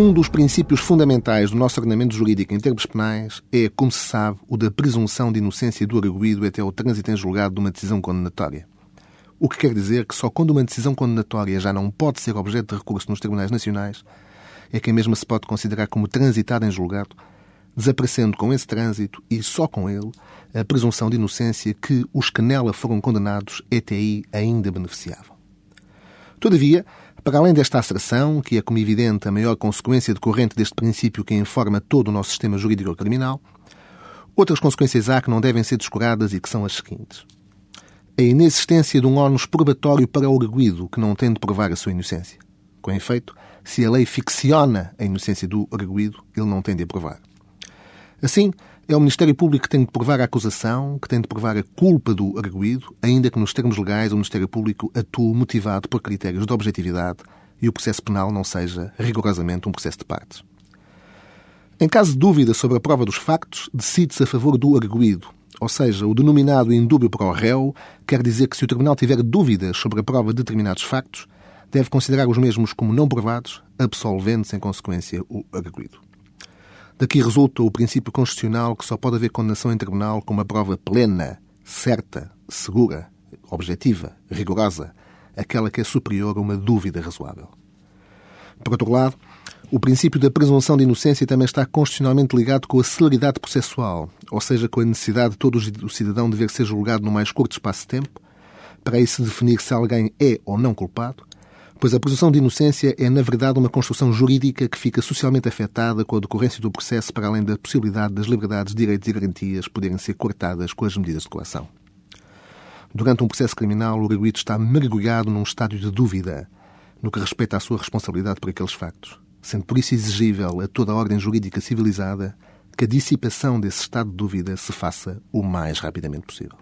Um dos princípios fundamentais do nosso ordenamento jurídico em termos penais é, como se sabe, o da presunção de inocência do arguído até o trânsito em julgado de uma decisão condenatória. O que quer dizer que só quando uma decisão condenatória já não pode ser objeto de recurso nos tribunais nacionais é que a mesma se pode considerar como transitada em julgado, desaparecendo com esse trânsito e só com ele a presunção de inocência que os que nela foram condenados até aí ainda beneficiavam. Todavia, para além desta asserção, que é como evidente a maior consequência decorrente deste princípio que informa todo o nosso sistema jurídico criminal, outras consequências há que não devem ser descuradas e que são as seguintes. A inexistência de um ónus probatório para o arguído que não tem de provar a sua inocência. Com efeito, se a lei ficciona a inocência do arguído, ele não tem de a provar. Assim, é o Ministério Público que tem de provar a acusação, que tem de provar a culpa do arguído, ainda que nos termos legais o Ministério Público atue motivado por critérios de objetividade e o processo penal não seja rigorosamente um processo de partes. Em caso de dúvida sobre a prova dos factos, decide-se a favor do arguído, ou seja, o denominado indúbio para o réu quer dizer que se o Tribunal tiver dúvidas sobre a prova de determinados factos, deve considerar os mesmos como não provados, absolvendo-se em consequência o arguído. Daqui resulta o princípio constitucional que só pode haver condenação em tribunal com uma prova plena, certa, segura, objetiva, rigorosa, aquela que é superior a uma dúvida razoável. Por outro lado, o princípio da presunção de inocência também está constitucionalmente ligado com a celeridade processual, ou seja, com a necessidade de todo o cidadão dever ser julgado no mais curto espaço de tempo, para aí se definir se alguém é ou não culpado, pois a presunção de inocência é, na verdade, uma construção jurídica que fica socialmente afetada com a decorrência do processo, para além da possibilidade das liberdades, direitos e garantias poderem ser cortadas com as medidas de coação. Durante um processo criminal, o arguido está mergulhado num estádio de dúvida no que respeita à sua responsabilidade por aqueles factos, sendo por isso exigível a toda a ordem jurídica civilizada que a dissipação desse estado de dúvida se faça o mais rapidamente possível.